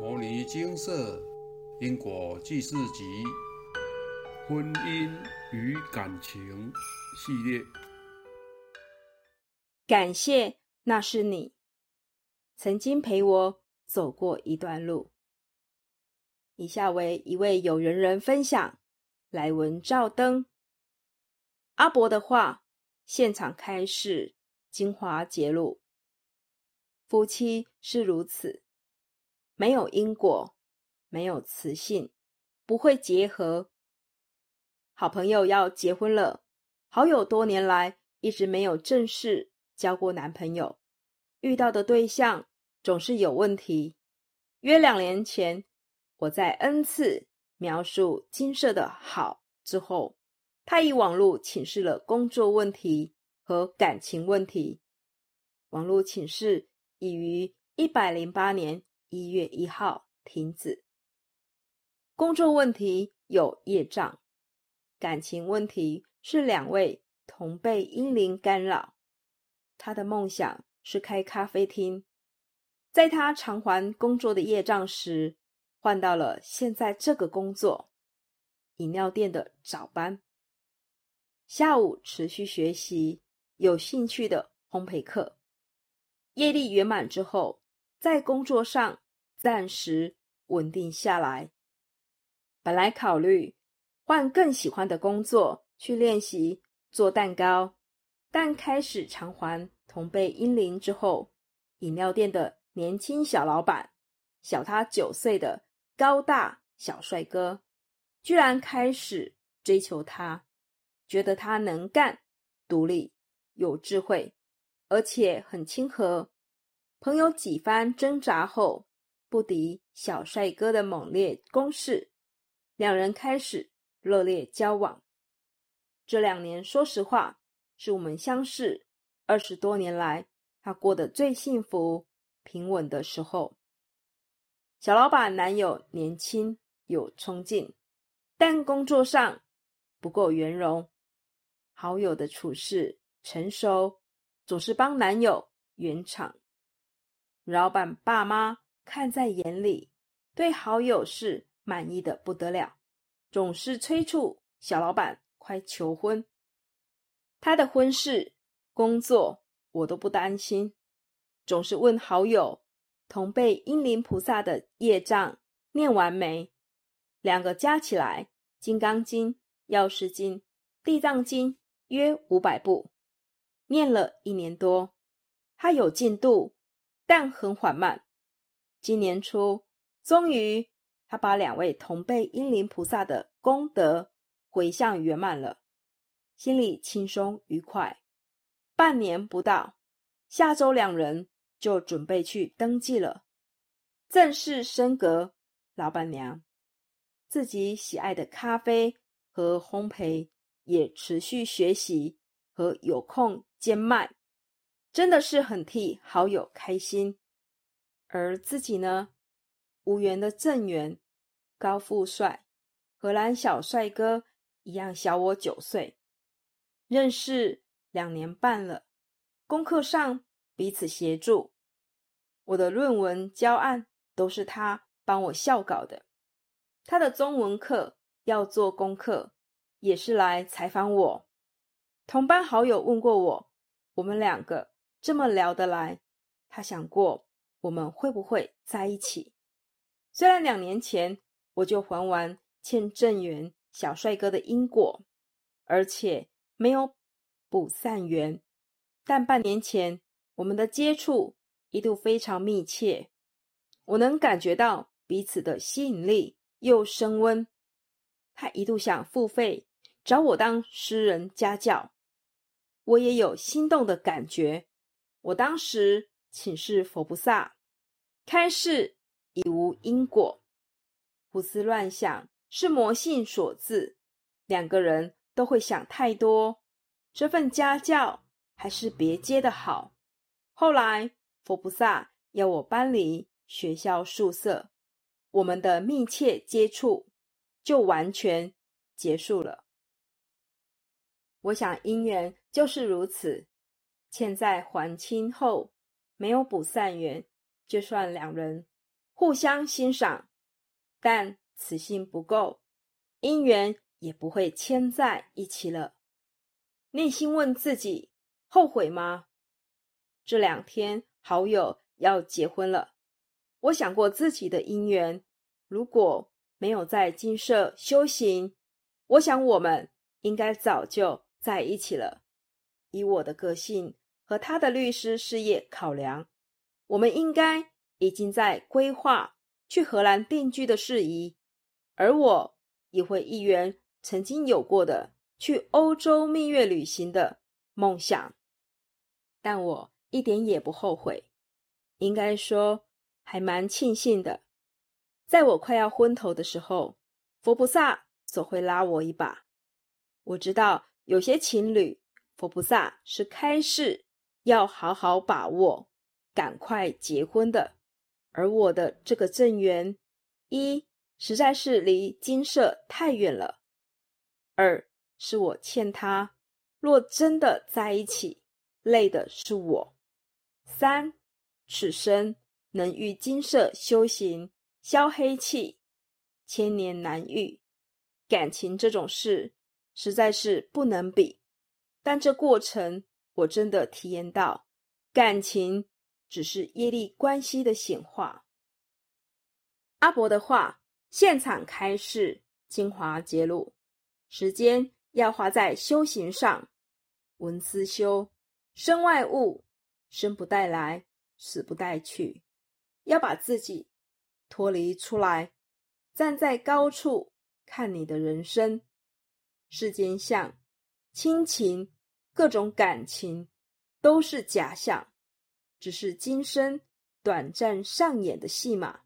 《摩尼金色因果记事集》婚姻与感情系列，感谢那是你曾经陪我走过一段路。以下为一位有缘人分享来文照灯阿伯的话，现场开示精华揭露：夫妻是如此。没有因果，没有磁性，不会结合。好朋友要结婚了，好友多年来一直没有正式交过男朋友，遇到的对象总是有问题。约两年前，我在 N 次描述金色的好之后，他以网络请示了工作问题和感情问题。网络请示已于一百零八年。一月一号停止。工作问题有业障，感情问题是两位同被阴灵干扰。他的梦想是开咖啡厅，在他偿还工作的业障时，换到了现在这个工作——饮料店的早班。下午持续学习有兴趣的烘焙课，业力圆满之后。在工作上暂时稳定下来。本来考虑换更喜欢的工作去练习做蛋糕，但开始偿还同辈英灵之后，饮料店的年轻小老板，小他九岁的高大小帅哥，居然开始追求他，觉得他能干、独立、有智慧，而且很亲和。朋友几番挣扎后，不敌小帅哥的猛烈攻势，两人开始热烈交往。这两年，说实话，是我们相识二十多年来他过得最幸福、平稳的时候。小老板男友年轻有冲劲，但工作上不够圆融。好友的处事成熟，总是帮男友圆场。老板爸妈看在眼里，对好友是满意的不得了，总是催促小老板快求婚。他的婚事、工作我都不担心，总是问好友同辈阴灵菩萨的业障念完没？两个加起来，《金刚经》《药师经》《地藏经》约五百部，念了一年多，他有进度。但很缓慢。今年初，终于他把两位同辈英灵菩萨的功德回向圆满了，心里轻松愉快。半年不到，下周两人就准备去登记了，正式升格老板娘。自己喜爱的咖啡和烘焙也持续学习和有空兼卖。真的是很替好友开心，而自己呢，无缘的正缘，高富帅，荷兰小帅哥一样小我九岁，认识两年半了，功课上彼此协助，我的论文交案都是他帮我校稿的，他的中文课要做功课，也是来采访我。同班好友问过我，我们两个。这么聊得来，他想过我们会不会在一起？虽然两年前我就还完欠郑源小帅哥的因果，而且没有补善缘，但半年前我们的接触一度非常密切，我能感觉到彼此的吸引力又升温。他一度想付费找我当私人家教，我也有心动的感觉。我当时请示佛菩萨，开示已无因果，胡思乱想是魔性所致，两个人都会想太多，这份家教还是别接的好。后来佛菩萨要我搬离学校宿舍，我们的密切接触就完全结束了。我想姻缘就是如此。欠债还清后，没有补善缘，就算两人互相欣赏，但此心不够，姻缘也不会牵在一起了。内心问自己：后悔吗？这两天好友要结婚了，我想过自己的姻缘，如果没有在金舍修行，我想我们应该早就在一起了。以我的个性和他的律师事业考量，我们应该已经在规划去荷兰定居的事宜，而我也会一圆曾经有过的去欧洲蜜月旅行的梦想，但我一点也不后悔，应该说还蛮庆幸的。在我快要昏头的时候，佛菩萨总会拉我一把。我知道有些情侣。佛菩萨是开示要好好把握，赶快结婚的。而我的这个正缘，一实在是离金舍太远了；二是我欠他，若真的在一起，累的是我；三此生能遇金舍修行消黑气，千年难遇。感情这种事，实在是不能比。但这过程，我真的体验到，感情只是业力关系的显化。阿伯的话，现场开示，精华揭露，时间要花在修行上。文思修，身外物，生不带来，死不带去，要把自己脱离出来，站在高处看你的人生，世间相。亲情，各种感情都是假象，只是今生短暂上演的戏码，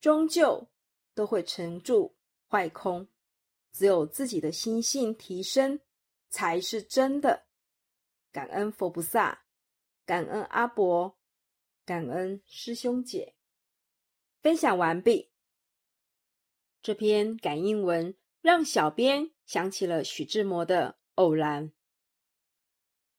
终究都会沉住坏空。只有自己的心性提升，才是真的。感恩佛菩萨，感恩阿伯，感恩师兄姐。分享完毕。这篇感应文让小编想起了许志摩的。偶然，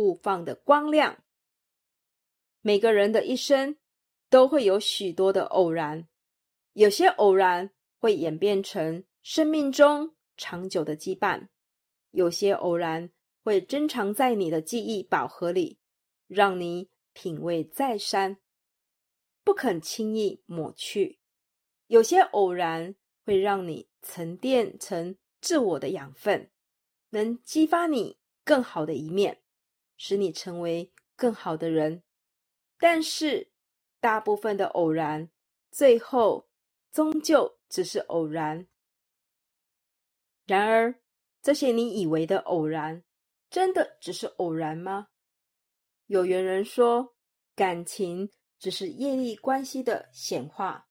互放的光亮。每个人的一生都会有许多的偶然，有些偶然会演变成生命中长久的羁绊，有些偶然会珍藏在你的记忆宝盒里，让你品味再三，不肯轻易抹去；有些偶然会让你沉淀成自我的养分。能激发你更好的一面，使你成为更好的人。但是，大部分的偶然，最后终究只是偶然。然而，这些你以为的偶然，真的只是偶然吗？有缘人说，感情只是业力关系的显化，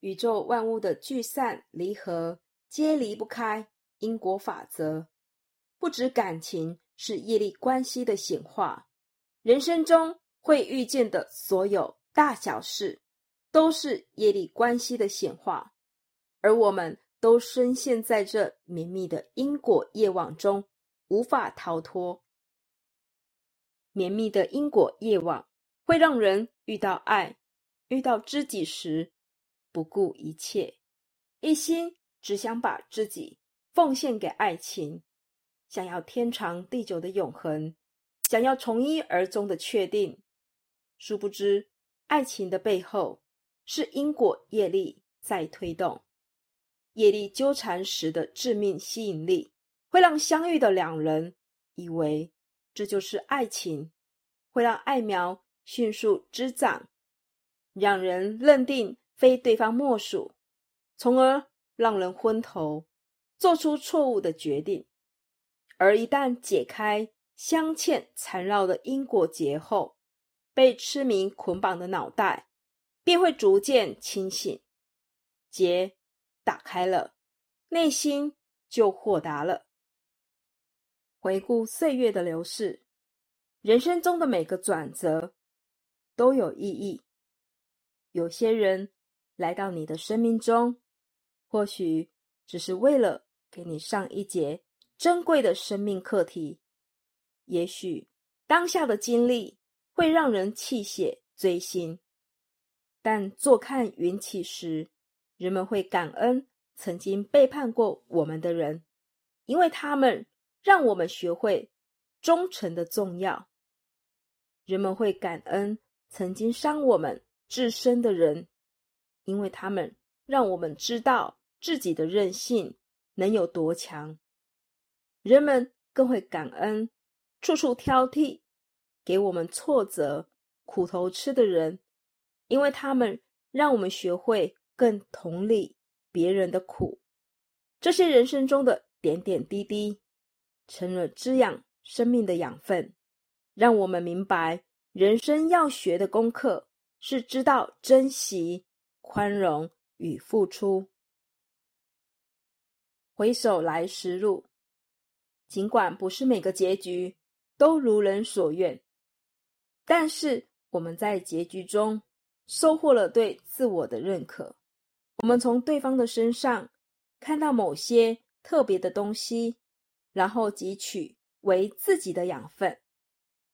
宇宙万物的聚散离合，皆离不开。因果法则不止感情是业力关系的显化，人生中会遇见的所有大小事，都是业力关系的显化，而我们都深陷在这绵密的因果业网中，无法逃脱。绵密的因果业网会让人遇到爱、遇到知己时，不顾一切，一心只想把自己。奉献给爱情，想要天长地久的永恒，想要从一而终的确定。殊不知，爱情的背后是因果业力在推动。业力纠缠时的致命吸引力，会让相遇的两人以为这就是爱情，会让爱苗迅速滋长，让人认定非对方莫属，从而让人昏头。做出错误的决定，而一旦解开镶嵌缠绕的因果结后，被痴迷捆绑的脑袋便会逐渐清醒，结打开了，内心就豁达了。回顾岁月的流逝，人生中的每个转折都有意义。有些人来到你的生命中，或许只是为了给你上一节珍贵的生命课题。也许当下的经历会让人泣血锥心，但坐看云起时，人们会感恩曾经背叛过我们的人，因为他们让我们学会忠诚的重要。人们会感恩曾经伤我们。至深的人，因为他们让我们知道自己的韧性能有多强。人们更会感恩处处挑剔、给我们挫折、苦头吃的人，因为他们让我们学会更同理别人的苦。这些人生中的点点滴滴，成了滋养生命的养分，让我们明白人生要学的功课。是知道珍惜、宽容与付出。回首来时路，尽管不是每个结局都如人所愿，但是我们在结局中收获了对自我的认可。我们从对方的身上看到某些特别的东西，然后汲取为自己的养分。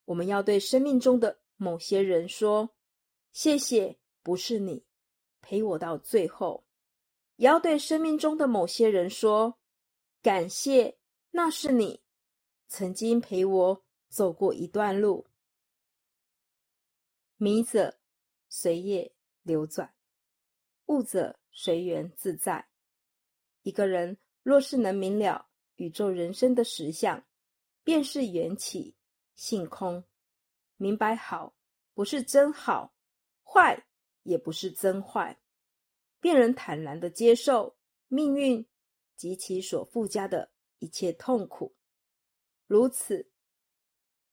我们要对生命中的某些人说。谢谢，不是你陪我到最后，也要对生命中的某些人说感谢。那是你曾经陪我走过一段路。迷者随业流转，悟者随缘自在。一个人若是能明了宇宙人生的实相，便是缘起性空，明白好不是真好。坏也不是真坏，便能坦然的接受命运及其所附加的一切痛苦。如此，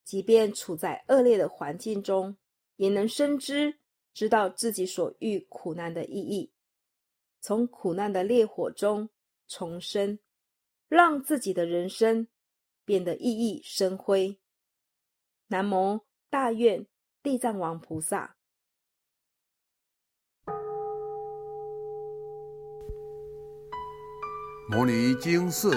即便处在恶劣的环境中，也能深知知道自己所遇苦难的意义，从苦难的烈火中重生，让自己的人生变得熠熠生辉。南无大愿地藏王菩萨。摩尼经寺